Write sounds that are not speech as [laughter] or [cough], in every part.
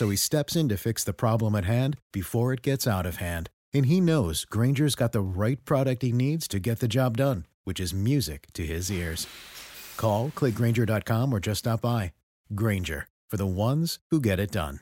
So he steps in to fix the problem at hand before it gets out of hand. And he knows Granger's got the right product he needs to get the job done, which is music to his ears. Call, clickgranger.com, or just stop by. Granger, for the ones who get it done.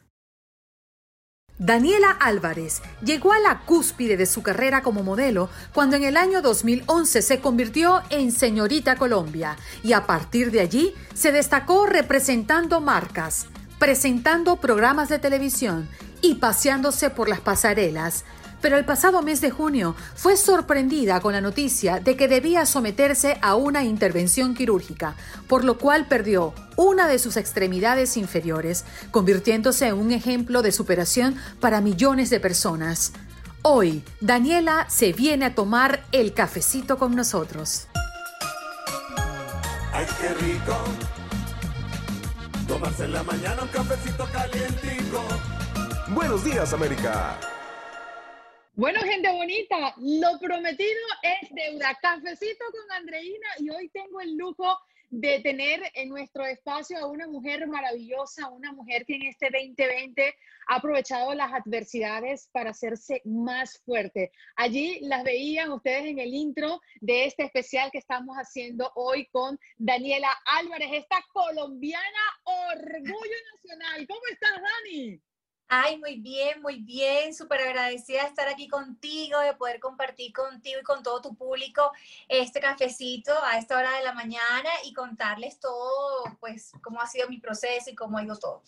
Daniela Álvarez llegó a la cúspide de su carrera como modelo cuando en el año 2011 se convirtió en Señorita Colombia y a partir de allí se destacó representando marcas presentando programas de televisión y paseándose por las pasarelas. Pero el pasado mes de junio fue sorprendida con la noticia de que debía someterse a una intervención quirúrgica, por lo cual perdió una de sus extremidades inferiores, convirtiéndose en un ejemplo de superación para millones de personas. Hoy, Daniela se viene a tomar el cafecito con nosotros. ¡Ay, qué rico! Tomarse en la mañana un cafecito calientico. Buenos días, América. Bueno, gente bonita, lo prometido es deuda. Cafecito con Andreina y hoy tengo el lujo de tener en nuestro espacio a una mujer maravillosa, una mujer que en este 2020 ha aprovechado las adversidades para hacerse más fuerte. Allí las veían ustedes en el intro de este especial que estamos haciendo hoy con Daniela Álvarez, esta colombiana orgullo nacional. ¿Cómo estás, Dani? Ay, muy bien, muy bien, súper agradecida de estar aquí contigo, de poder compartir contigo y con todo tu público este cafecito a esta hora de la mañana y contarles todo, pues, cómo ha sido mi proceso y cómo ha ido todo.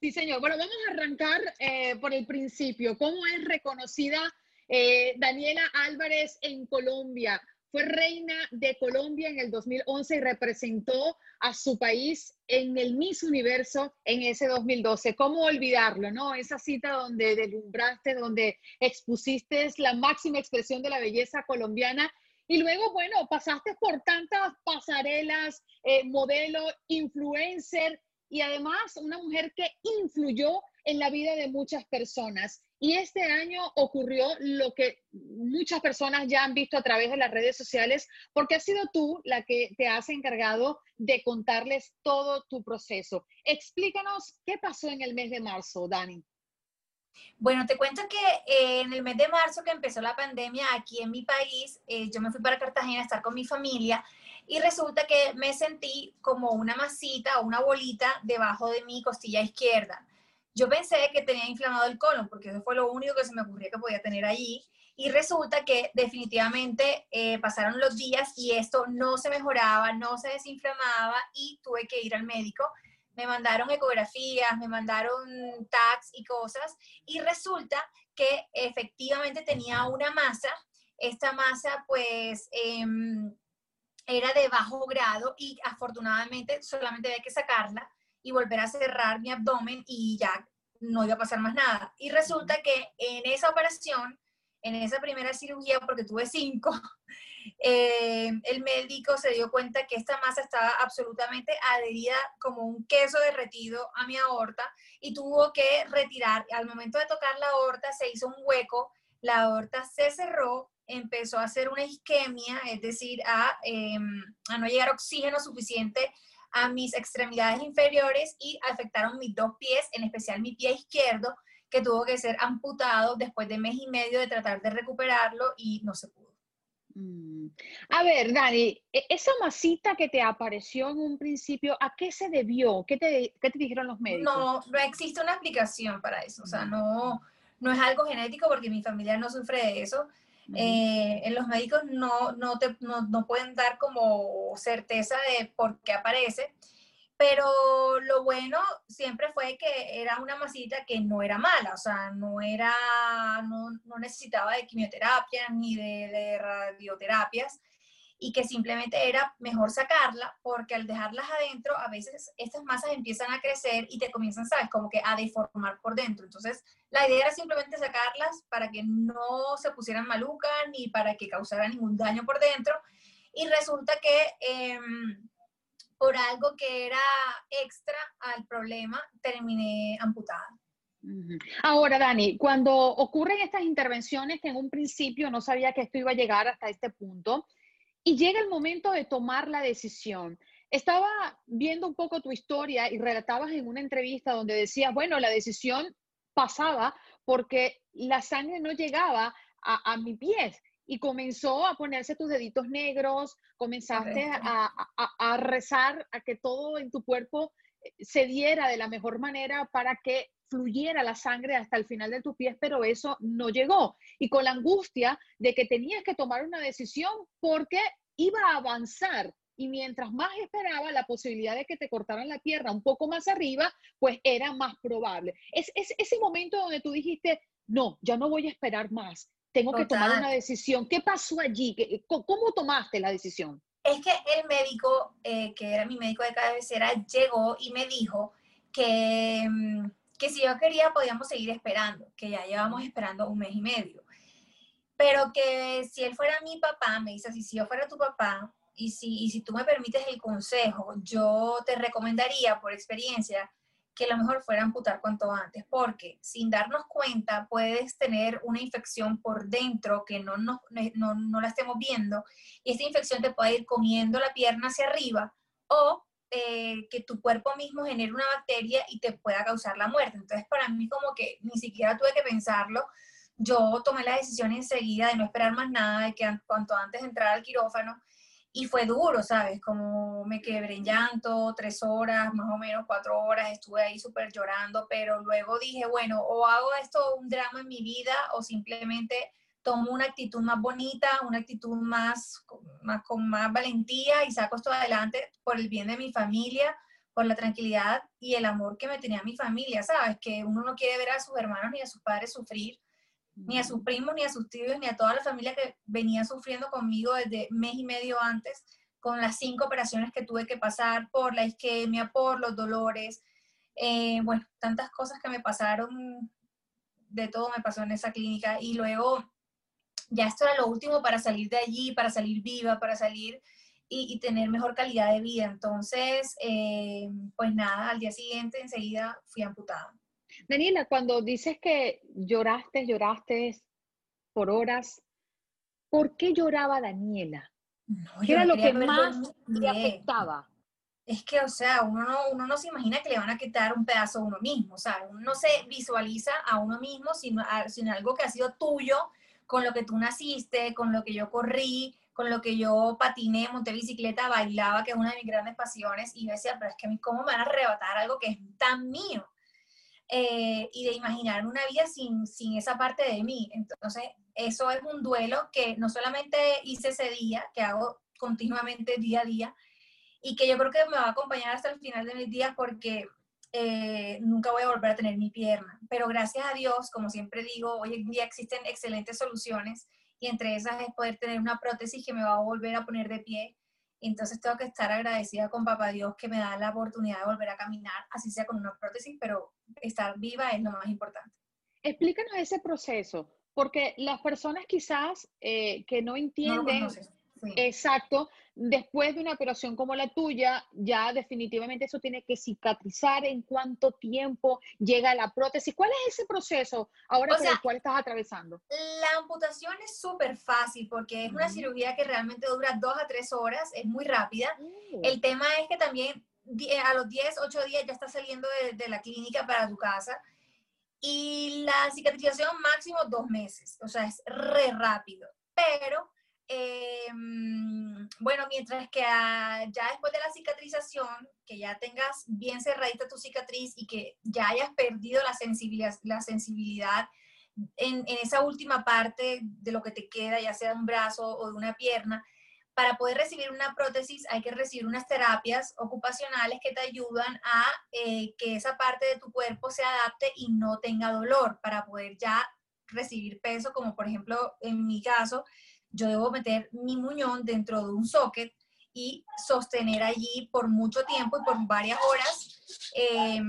Sí, señor. Bueno, vamos a arrancar eh, por el principio. ¿Cómo es reconocida eh, Daniela Álvarez en Colombia? Fue reina de Colombia en el 2011 y representó a su país en el Miss Universo en ese 2012. ¿Cómo olvidarlo, no? Esa cita donde deslumbraste, donde expusiste la máxima expresión de la belleza colombiana y luego, bueno, pasaste por tantas pasarelas, eh, modelo, influencer y además una mujer que influyó en la vida de muchas personas. Y este año ocurrió lo que muchas personas ya han visto a través de las redes sociales, porque has sido tú la que te has encargado de contarles todo tu proceso. Explícanos qué pasó en el mes de marzo, Dani. Bueno, te cuento que eh, en el mes de marzo que empezó la pandemia aquí en mi país, eh, yo me fui para Cartagena a estar con mi familia y resulta que me sentí como una masita o una bolita debajo de mi costilla izquierda. Yo pensé que tenía inflamado el colon, porque eso fue lo único que se me ocurría que podía tener allí. Y resulta que definitivamente eh, pasaron los días y esto no se mejoraba, no se desinflamaba y tuve que ir al médico. Me mandaron ecografías, me mandaron tags y cosas y resulta que efectivamente tenía una masa. Esta masa pues em, era de bajo grado y afortunadamente solamente había que sacarla y volver a cerrar mi abdomen y ya no iba a pasar más nada. Y resulta que en esa operación en esa primera cirugía, porque tuve cinco, [laughs] eh, el médico se dio cuenta que esta masa estaba absolutamente adherida como un queso derretido a mi aorta y tuvo que retirar. Al momento de tocar la aorta se hizo un hueco, la aorta se cerró, empezó a hacer una isquemia, es decir, a, em, a no llegar oxígeno suficiente a mis extremidades inferiores y afectaron mis dos pies, en especial mi pie izquierdo, que tuvo que ser amputado después de mes y medio de tratar de recuperarlo y no se pudo. Mm. A ver, Dani, e, esa masita que te apareció en un principio, ¿a qué se debió? ¿Qué te, qué te dijeron los médicos? No, no existe una explicación para eso. O sea, no, no es algo genético porque mi familia no sufre de eso. Eh, en los médicos no, no, te, no, no pueden dar como certeza de por qué aparece. Pero lo bueno siempre fue que era una masita que no era mala, o sea, no era, no, necesitaba de quimioterapia ni de, de, radioterapias y que simplemente era mejor sacarla porque al dejarlas adentro a veces estas masas empiezan a crecer y te comienzan, sabes, como que a deformar por dentro. Entonces, la idea era simplemente sacarlas para que no se pusieran malucas ni para que causaran ningún daño por dentro. Y resulta que... Eh, por algo que era extra al problema, terminé amputada. Ahora, Dani, cuando ocurren estas intervenciones que en un principio no sabía que esto iba a llegar hasta este punto, y llega el momento de tomar la decisión. Estaba viendo un poco tu historia y relatabas en una entrevista donde decías, bueno, la decisión pasaba porque la sangre no llegaba a, a mi pies y comenzó a ponerse tus deditos negros, comenzaste a, a, rezar a que todo en tu cuerpo se diera de la mejor manera para que fluyera la sangre hasta el final de tus pies, pero eso no llegó. Y con la angustia de que tenías que tomar una decisión porque iba a avanzar y mientras más esperaba la posibilidad de que te cortaran la pierna un poco más arriba, pues era más probable. Es, es ese momento donde tú dijiste, no, ya no voy a esperar más, tengo que tomar una decisión. ¿Qué pasó allí? ¿Cómo tomaste la decisión? Es que el médico, eh, que era mi médico de cabecera, llegó y me dijo que, mm, que si yo quería podíamos seguir esperando, que ya llevamos esperando un mes y medio. Pero que si él fuera mi papá, me dice si yo fuera tu papá, y si, y si tú me permites el consejo, yo te recomendaría por experiencia que lo mejor fuera amputar cuanto antes, porque sin darnos cuenta puedes tener una infección por dentro que no, no, no, la estemos viendo y esta infección te puede ir comiendo la pierna hacia arriba o eh, que tu cuerpo mismo genere una bacteria y te pueda causar la muerte. Entonces para mí como que ni siquiera tuve que pensarlo, yo tomé la decisión enseguida de no esperar más nada, de que cuanto antes entrar al quirófano y fue duro, ¿sabes? Como me quebré en llanto, tres horas, más o menos cuatro horas, estuve ahí súper llorando, pero luego dije, bueno, o hago esto un drama en mi vida o simplemente tomo una actitud más bonita, una actitud más, más con más valentía y saco esto adelante por el bien de mi familia, por la tranquilidad y el amor que me tenía mi familia, ¿sabes? Que uno no quiere ver a sus hermanos ni a sus padres sufrir ni a sus primos, ni a sus tíos, ni a toda la familia que venía sufriendo conmigo desde mes y medio antes, con las cinco operaciones que tuve que pasar por la isquemia, por los dolores, eh, bueno, tantas cosas que me pasaron, de todo me pasó en esa clínica y luego ya esto era lo último para salir de allí, para salir viva, para salir y, tener mejor calidad de vida. Entonces, eh, pues nada, al día siguiente enseguida fui amputada. Daniela, cuando dices que lloraste, lloraste por horas, ¿por qué lloraba Daniela? ¿Qué era lo que más le afectaba? Es que, o sea, uno no, uno no se imagina que le van a quitar un pedazo a uno mismo, o sea, uno no se visualiza a uno mismo sino, sino algo que ha sido tuyo, con lo que tú naciste, con lo que yo corrí, con lo que yo patiné, monté bicicleta, bailaba, que es una de mis grandes pasiones, y yo decía, pero es que a mí, ¿cómo me van a arrebatar algo que es tan mío? Eh, y de imaginar una vida sin, sin esa parte de mí. Entonces, eso es un duelo que no solamente hice ese día, que hago continuamente día a día, y que yo creo que me va a acompañar hasta el final de mis días porque eh, nunca voy a volver a tener mi pierna. Pero gracias a Dios, como siempre digo, hoy en día existen excelentes soluciones y entre esas es poder tener una prótesis que me va a volver a poner de pie entonces tengo que estar agradecida con Papá Dios que me da la oportunidad de volver a caminar, así sea con una prótesis, pero estar viva es lo más importante. Explícanos ese proceso. porque las personas quizás eh, que no entienden, exacto, después de una operación como la tuya, ya definitivamente eso tiene que cicatrizar en cuánto tiempo llega la prótesis. ¿Cuál es ese proceso ahora por el cual estás atravesando? La amputación es súper fácil porque es una cirugía que realmente dura dos a tres horas, es muy rápida. Oh. El tema es que también a los 10, 8 días ya estás saliendo de, de la clínica para tu casa y la cicatrización máximo dos meses, o sea, es re rápido. Pero eh, bueno, mientras que ya después de la cicatrización, que ya tengas bien cerradita tu cicatriz y que ya hayas perdido la sensibilidad, la sensibilidad en, esa última parte de lo que te queda, ya sea de un brazo o de una pierna, para poder recibir una prótesis hay que recibir unas terapias ocupacionales que te ayudan a eh, que esa parte de tu cuerpo se adapte y no tenga dolor para poder ya recibir peso, como por ejemplo en mi caso, yo debo meter mi muñón dentro de un socket y sostener allí por mucho tiempo y por varias horas eh,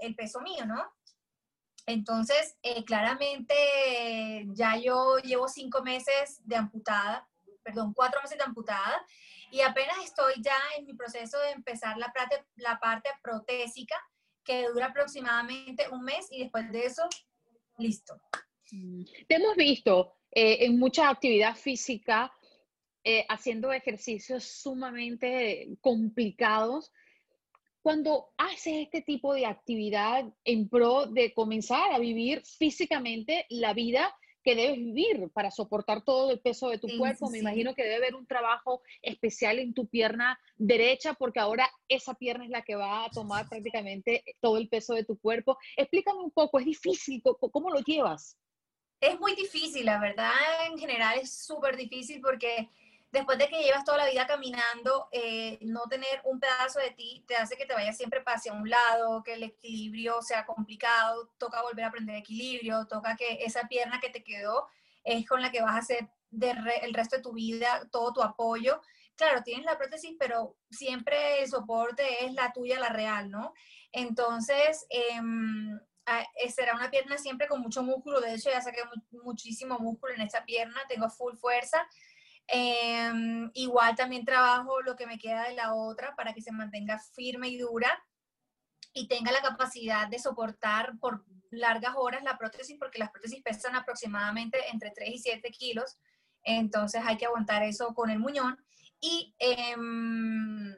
el peso mío, ¿no? Entonces, eh, claramente ya yo llevo cinco meses de amputada, perdón, cuatro meses de amputada y apenas estoy ya en mi proceso de empezar la parte, la parte protésica que dura aproximadamente un mes y después de eso, listo. Mm. Te hemos visto eh, en mucha actividad física, eh, haciendo ejercicios sumamente complicados. Cuando haces este tipo de actividad en pro de comenzar a vivir físicamente la vida que debes vivir para soportar todo el peso de tu cuerpo. Me imagino que debe haber un trabajo especial en tu pierna derecha, porque ahora esa pierna es la que va a tomar prácticamente todo el peso de tu cuerpo. Explícame un poco, ¿es difícil? ¿Cómo lo llevas? Es muy difícil, la verdad, en general es súper difícil porque después de que llevas toda la vida caminando, eh, no tener un pedazo de ti te hace que te vayas siempre hacia un lado, que el equilibrio sea complicado, toca volver a aprender equilibrio, toca que esa pierna que te quedó es con la que vas a hacer el resto de tu vida todo tu apoyo. Claro, tienes la prótesis, pero siempre el soporte es la tuya, la real, ¿no? Entonces, eh, será una pierna siempre con mucho músculo, de hecho ya saqué muchísimo músculo en esta pierna, tengo full fuerza. Em, igual también trabajo lo que me queda de la otra para que se mantenga firme y dura y tenga la capacidad de soportar por largas horas la prótesis, porque las prótesis pesan aproximadamente entre 3 y 7 kilos, entonces hay que aguantar eso con el muñón. Y em,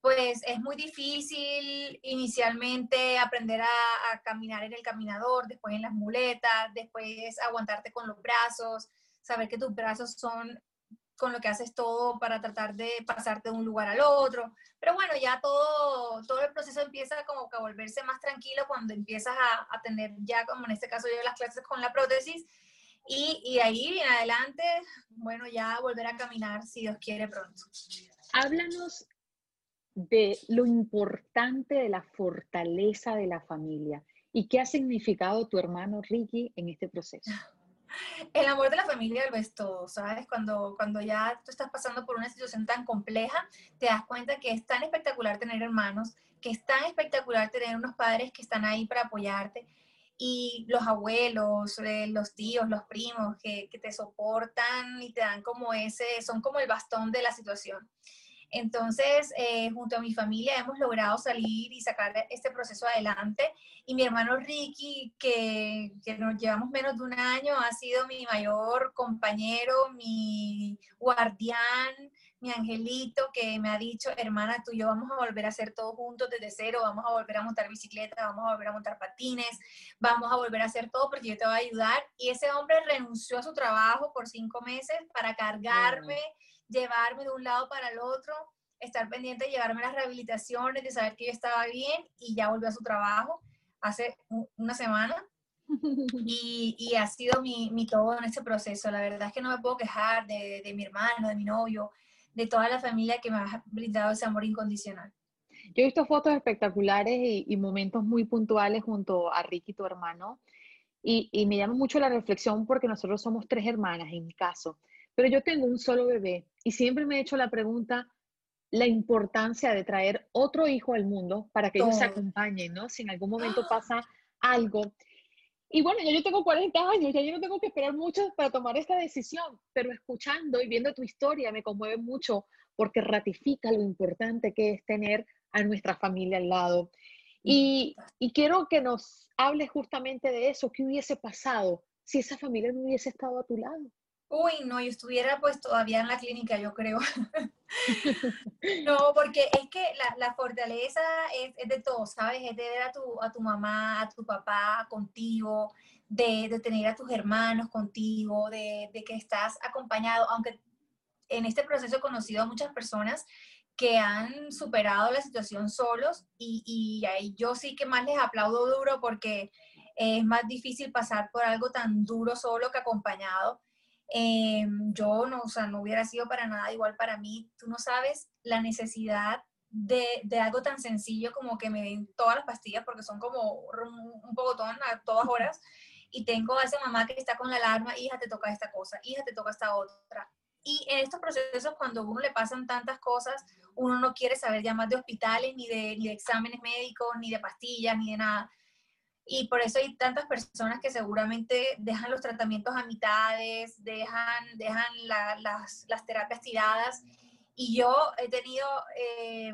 pues es muy difícil inicialmente aprender a, caminar en el caminador, después en las muletas, después aguantarte con los brazos, saber que tus brazos son con lo que haces todo para tratar de pasarte de un lugar al otro. Pero bueno, ya todo, todo el proceso empieza como que a volverse más tranquilo cuando empiezas a, a tener ya, como en este caso yo, las clases con la prótesis. Y, y ahí en adelante, bueno, ya volver a caminar si Dios quiere pronto. Háblanos de lo importante de la fortaleza de la familia y qué ha significado tu hermano Ricky en este proceso. [laughs] El amor de la familia lo es todo, ¿sabes? Cuando, cuando ya tú estás pasando por una situación tan compleja, te das cuenta que es tan espectacular tener hermanos, que es tan espectacular tener unos padres que están ahí para apoyarte y los abuelos, eh, los tíos, los primos que, que te soportan y te dan como ese, son como el bastón de la situación. Entonces, eh, junto a mi familia hemos logrado salir y sacar este proceso adelante. Y mi hermano Ricky, que, que, nos llevamos menos de un año, ha sido mi mayor compañero, mi guardián, mi angelito, que me ha dicho, hermana, tú y yo vamos a volver a hacer todo juntos desde cero, vamos a volver a montar bicicleta, vamos a volver a montar patines, vamos a volver a hacer todo porque yo te voy a ayudar. Y ese hombre renunció a su trabajo por cinco meses para cargarme llevarme de un lado para el otro, estar pendiente de llevarme las rehabilitaciones, de saber que yo estaba bien y ya volvió a su trabajo hace una semana. [laughs] Y, y ha sido mi, mi, todo en este proceso. La verdad es que no me puedo quejar de, de mi hermano, de mi novio, de toda la familia que me ha brindado ese amor incondicional. Yo he visto fotos espectaculares y, y momentos muy puntuales junto a Ricky, tu hermano, y, y, me llama mucho la reflexión porque nosotros somos tres hermanas en mi caso, pero yo tengo un solo bebé y siempre me he hecho la pregunta, la importancia de traer otro hijo al mundo para que ellos se acompañen, ¿no? Si en algún momento pasa algo. Y bueno, ya yo tengo 40 años, ya yo no tengo que esperar mucho para tomar esta decisión, pero escuchando y viendo tu historia me conmueve mucho porque ratifica lo importante que es tener a nuestra familia al lado. Y, y quiero que nos hables justamente de eso, qué hubiese pasado si esa familia no hubiese estado a tu lado. Uy, no, yo estuviera pues todavía en la clínica, yo creo. [laughs] no, porque es que la, la fortaleza es, es, de todo, ¿sabes? Es de ver a tu, a tu mamá, a tu papá contigo, de, de tener a tus hermanos contigo, de, de, que estás acompañado, aunque en este proceso he conocido a muchas personas que han superado la situación solos y, y ahí yo sí que más les aplaudo duro porque es más difícil pasar por algo tan duro solo que acompañado eh, yo no, o sea, no hubiera sido para nada igual para mí. Tú no sabes la necesidad de, de, algo tan sencillo como que me den todas las pastillas porque son como un, pocotón a todas horas y tengo a esa mamá que está con la alarma, hija, te toca esta cosa, hija, te toca esta otra. Y en estos procesos, cuando a uno le pasan tantas cosas, uno no quiere saber ya más de hospitales, ni de, ni de exámenes médicos, ni de pastillas, ni de nada y por eso hay tantas personas que seguramente dejan los tratamientos a mitades, dejan, dejan las, las, terapias tiradas. Y yo he tenido, eh,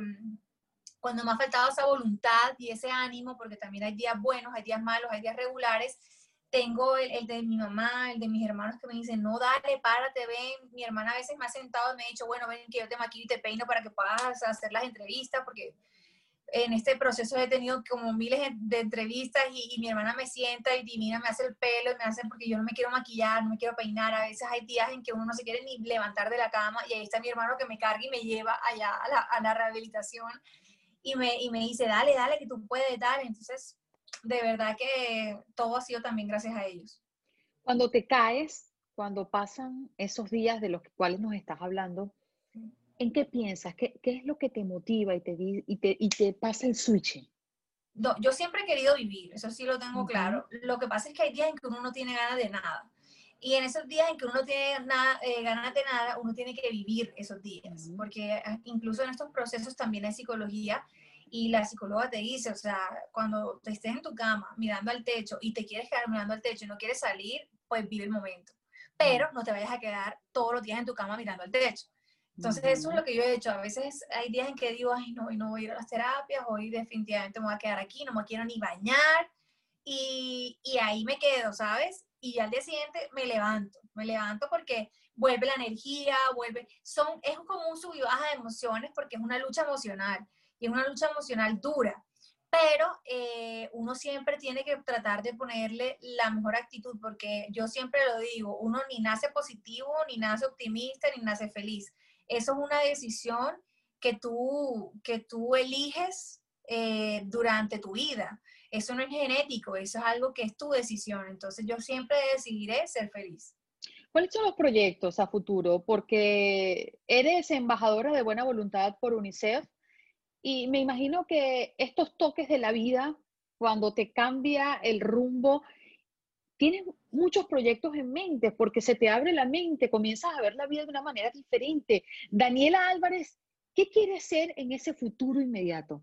cuando me ha faltado esa voluntad y ese ánimo, porque también hay días buenos, hay días malos, hay días regulares, tengo el, el, de mi mamá, el de mis hermanos que me dicen, no, dale, párate, ven. Mi hermana a veces me ha sentado y me ha dicho, bueno, ven que yo te maquillo y te peino para que puedas hacer las entrevistas, porque en este proceso he tenido como miles de entrevistas y, mi hermana me sienta y divina, me hace el pelo, me hace porque yo no me quiero maquillar, no me quiero peinar. A veces hay días en que uno no se quiere ni levantar de la cama y ahí está mi hermano que me carga y me lleva allá a la, a la rehabilitación y me, y me dice, dale, dale, que tú puedes, dale. Entonces, de verdad que todo ha sido también gracias a ellos. Cuando te caes, cuando pasan esos días de los cuales nos estás hablando, ¿en qué piensas? ¿Qué, ¿Qué, es lo que te motiva y te, y te, y te pasa el switch? No, yo siempre he querido vivir, eso sí lo tengo claro. Lo que pasa es que hay días en que uno no tiene ganas de nada. Y en esos días en que uno no tiene nada, eh, ganas de nada, uno tiene que vivir esos días. Porque ah, incluso en estos procesos también hay psicología y la psicóloga te dice, o sea, cuando te estés en tu cama mirando al techo y te quieres quedar mirando al techo y no quieres salir, pues vive el momento. Pero no te vayas a quedar todos los días en tu cama mirando al techo. Entonces, eso es lo que yo he hecho. A veces hay días en que digo, ay, no, hoy no voy a ir a las terapias, hoy definitivamente me voy a quedar aquí, no me quiero ni bañar. Y, y ahí me quedo, ¿sabes? Y al día siguiente me levanto, me levanto porque vuelve la energía, vuelve, son, es como un sub y baja de emociones porque es una lucha emocional y es una lucha emocional dura, pero eh, uno siempre tiene que tratar de ponerle la mejor actitud porque yo siempre lo digo, uno ni nace positivo, ni nace optimista, ni nace feliz eso es una decisión que tú, que tú eliges eh, durante tu vida. Eso no es genético, eso es algo que es tu decisión. Entonces yo siempre decidiré ser feliz. ¿Cuáles son los proyectos a futuro? Porque eres embajadora de buena voluntad por UNICEF y me imagino que estos toques de la vida, cuando te cambia el rumbo, tienes muchos proyectos en mente porque se te abre la mente, comienzas a ver la vida de una manera diferente. Daniela Álvarez, ¿qué quieres ser en ese futuro inmediato?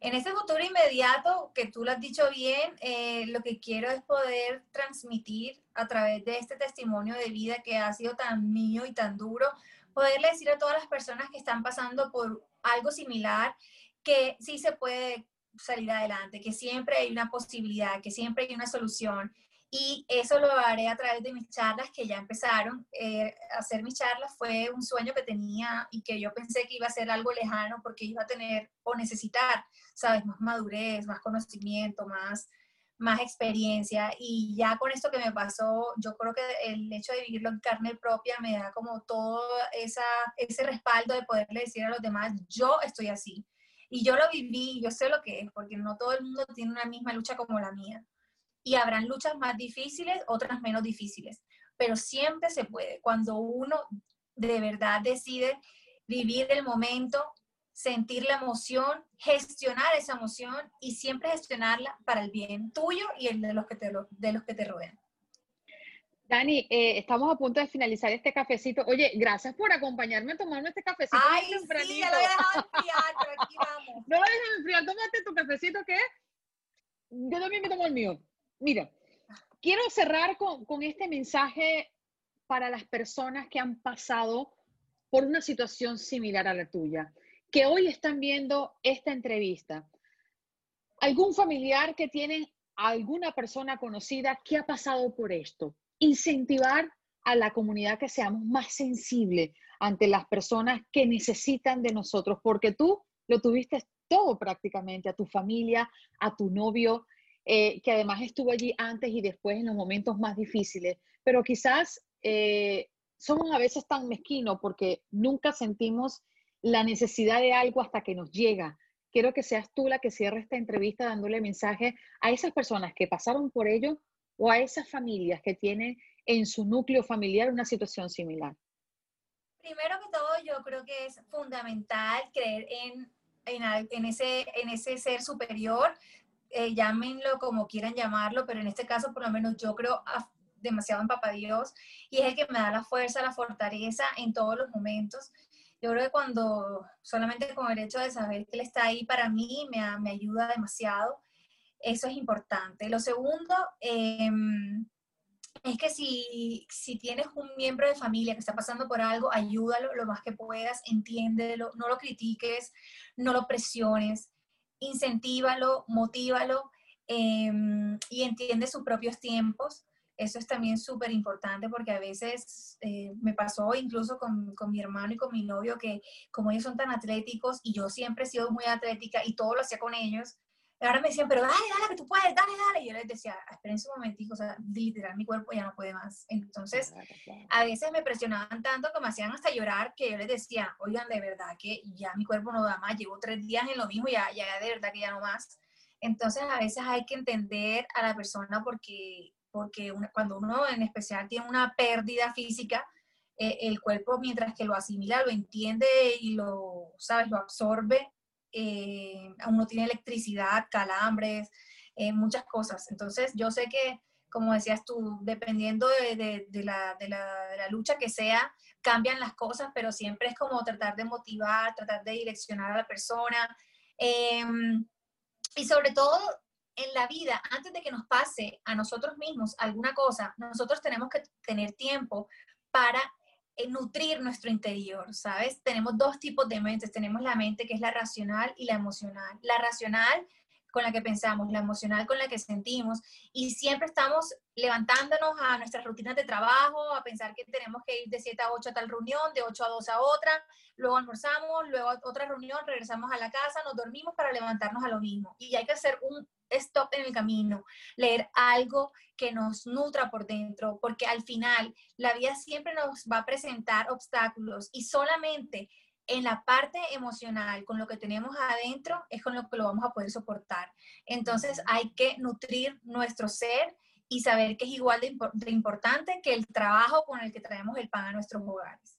En ese futuro inmediato, que tú lo has dicho bien, eh, lo que quiero es poder transmitir a través de este testimonio de vida que ha sido tan mío y tan duro, poderle decir a todas las personas que están pasando por algo similar que sí se puede salir adelante, que siempre hay una posibilidad, que siempre hay una solución. Y eso lo haré a través de mis charlas que ya empezaron. Eh, hacer mis charlas fue un sueño que tenía y que yo pensé que iba a ser algo lejano porque iba a tener o necesitar, sabes, más madurez, más conocimiento, más, más experiencia. Y ya con esto que me pasó, yo creo que el hecho de vivirlo en carne propia me da como todo esa, ese respaldo de poderle decir a los demás, yo estoy así y yo lo viví, yo sé lo que es, porque no todo el mundo tiene una misma lucha como la mía. Y habrán luchas más difíciles, otras menos difíciles, pero siempre se puede. Cuando uno de verdad decide vivir el momento, sentir la emoción, gestionar esa emoción y siempre gestionarla para el bien tuyo y el de los que te, de los que te rodean. Dani, eh, estamos a punto de finalizar este cafecito. Oye, gracias por acompañarme a tomarme este cafecito. Ay, sí, ya lo a dejar [laughs] enfriar, pero aquí vamos. No lo dejes enfriar, tómate tu cafecito, ¿qué? Yo también me tomo el mío. Mira, quiero cerrar con, con este mensaje para las personas que han pasado por una situación similar a la tuya, que hoy están viendo esta entrevista. ¿Algún familiar que tienen alguna persona conocida que ha pasado por esto? Incentivar a la comunidad que seamos más sensibles ante las personas que necesitan de nosotros, porque tú lo tuviste todo prácticamente, a tu familia, a tu novio, eh, que además estuvo allí antes y después en los momentos más difíciles, pero quizás eh, somos a veces tan mezquinos porque nunca sentimos la necesidad de algo hasta que nos llega. Quiero que seas tú la que cierre esta entrevista dándole mensaje a esas personas que pasaron por ello o a esas familias que tienen en su núcleo familiar una situación similar. Primero que todo, yo creo que es fundamental creer en, en, ese, en ese ser superior, eh, llámenlo como quieran llamarlo, pero en este caso por lo menos yo creo demasiado en Papá Dios y es el que me da la fuerza, la fortaleza en todos los momentos. Yo creo que cuando solamente con el hecho de saber que Él está ahí para mí me, me ayuda demasiado, eso es importante. Lo segundo, eh, es que si, si tienes un miembro de familia que está pasando por algo, ayúdalo lo más que puedas, entiéndelo, no lo critiques, no lo presiones, incentívalo, motívalo em, y entiende sus propios tiempos. Eso es también súper importante porque a veces eh, me pasó incluso con, con, mi hermano y con mi novio que como ellos son tan atléticos y yo siempre he sido muy atlética y todo lo hacía con ellos, ahora me decían, pero dale, dale, que tú puedes, dale, dale. Y yo les decía, esperen un momentico, o sea, literal, mi cuerpo ya no puede más. Entonces, a veces me presionaban tanto que me hacían hasta llorar que yo les decía, oigan, de verdad que ya mi cuerpo no da más, llevo tres días en lo mismo, ya, ya de verdad que ya no más. Entonces, a veces hay que entender a la persona porque, porque cuando uno en especial tiene una pérdida física, eh, el cuerpo mientras que lo asimila, lo entiende y lo, ¿sabes? Lo absorbe, eh, uno tiene electricidad, calambres, eh, muchas cosas. Entonces, yo sé que, como decías tú, dependiendo de, la, lucha que sea, cambian las cosas, pero siempre es como tratar de motivar, tratar de direccionar a la persona. Em, y sobre todo en la vida, antes de que nos pase a nosotros mismos alguna cosa, nosotros tenemos que tener tiempo para nutrir nuestro interior, ¿sabes? Tenemos dos tipos de mentes. Tenemos la mente que es la racional y la emocional. La racional con la que pensamos, la emocional con la que sentimos y siempre estamos levantándonos a nuestras rutinas de trabajo, a pensar que tenemos que ir de 7 a 8 a tal reunión, de 8 a 2 a otra, luego almorzamos, luego a otra reunión, regresamos a la casa, nos dormimos para levantarnos a lo mismo. Y hay que hacer un stop en el camino, leer algo que nos nutra por dentro, porque al final la vida siempre nos va a presentar obstáculos y solamente en la parte emocional, con lo que tenemos adentro, es con lo que lo vamos a poder soportar. Entonces hay que nutrir nuestro ser y saber que es igual de, de importante que el trabajo con el que traemos el pan a nuestros hogares.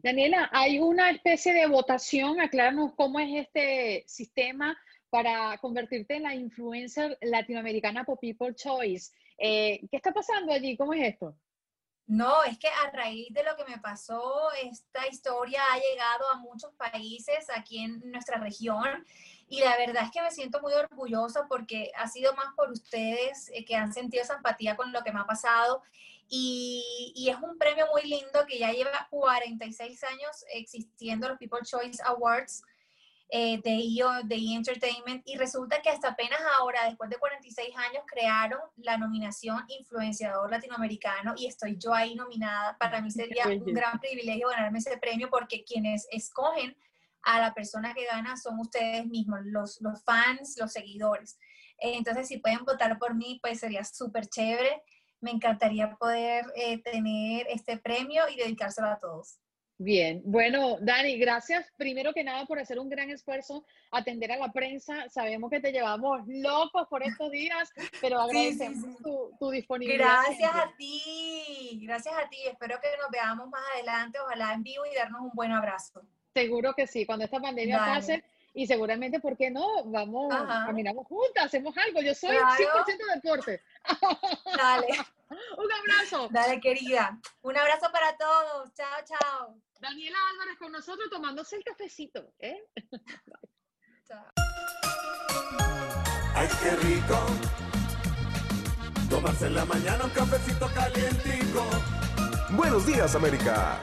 Daniela, hay una especie de votación, acláranos cómo es este sistema para convertirte en la influencer latinoamericana por People Choice. Eh, ¿Qué está pasando allí? ¿Cómo es esto? No, es que a raíz de lo que me pasó, esta historia ha llegado a muchos países aquí en nuestra región y la verdad es que me siento muy orgullosa porque ha sido más por ustedes eh, que han sentido esa empatía con lo que me ha pasado y, y, es un premio muy lindo que ya lleva 46 años existiendo los People Choice Awards eh, de IO, de e Entertainment, y resulta que hasta apenas ahora, después de 46 años, crearon la nominación Influenciador Latinoamericano y estoy yo ahí nominada. Para mí [laughs] sería un gran privilegio ganarme ese premio porque quienes escogen a la persona que gana son ustedes mismos, los, los fans, los seguidores. Entonces, si pueden votar por mí, pues sería súper chévere. Me encantaría poder eh, tener este premio y dedicárselo a todos. Bien, bueno, Dani, gracias primero que nada por hacer un gran esfuerzo, atender a la prensa. Sabemos que te llevamos locos por estos días, pero agradecemos Tu, disponibilidad. Gracias a ti, gracias a ti. Espero que nos veamos más adelante, ojalá en vivo y darnos un buen abrazo. Seguro que sí, cuando esta pandemia pase y seguramente, ¿por qué no? Vamos, caminamos juntas, hacemos algo. Yo soy 100% deporte. [laughs] Dale. Un abrazo. Dale, querida. Un abrazo para todos. Chao, chao. Daniela Álvarez con nosotros tomándose el cafecito. ¿eh? [laughs] Ay, qué rico. Tomarse en la mañana un cafecito calientico. Buenos días, América.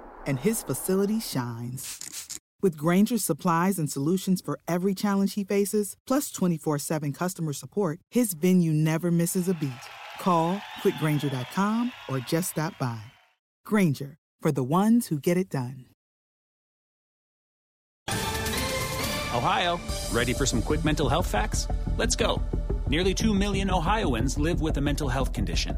and his facility shines. With Granger's supplies and solutions for every challenge he faces, plus 24 7 customer support, his venue never misses a beat. Call quickgranger.com or just stop by. Granger, for the ones who get it done. Ohio, ready for some quick mental health facts? Let's go. Nearly 2 million Ohioans live with a mental health condition.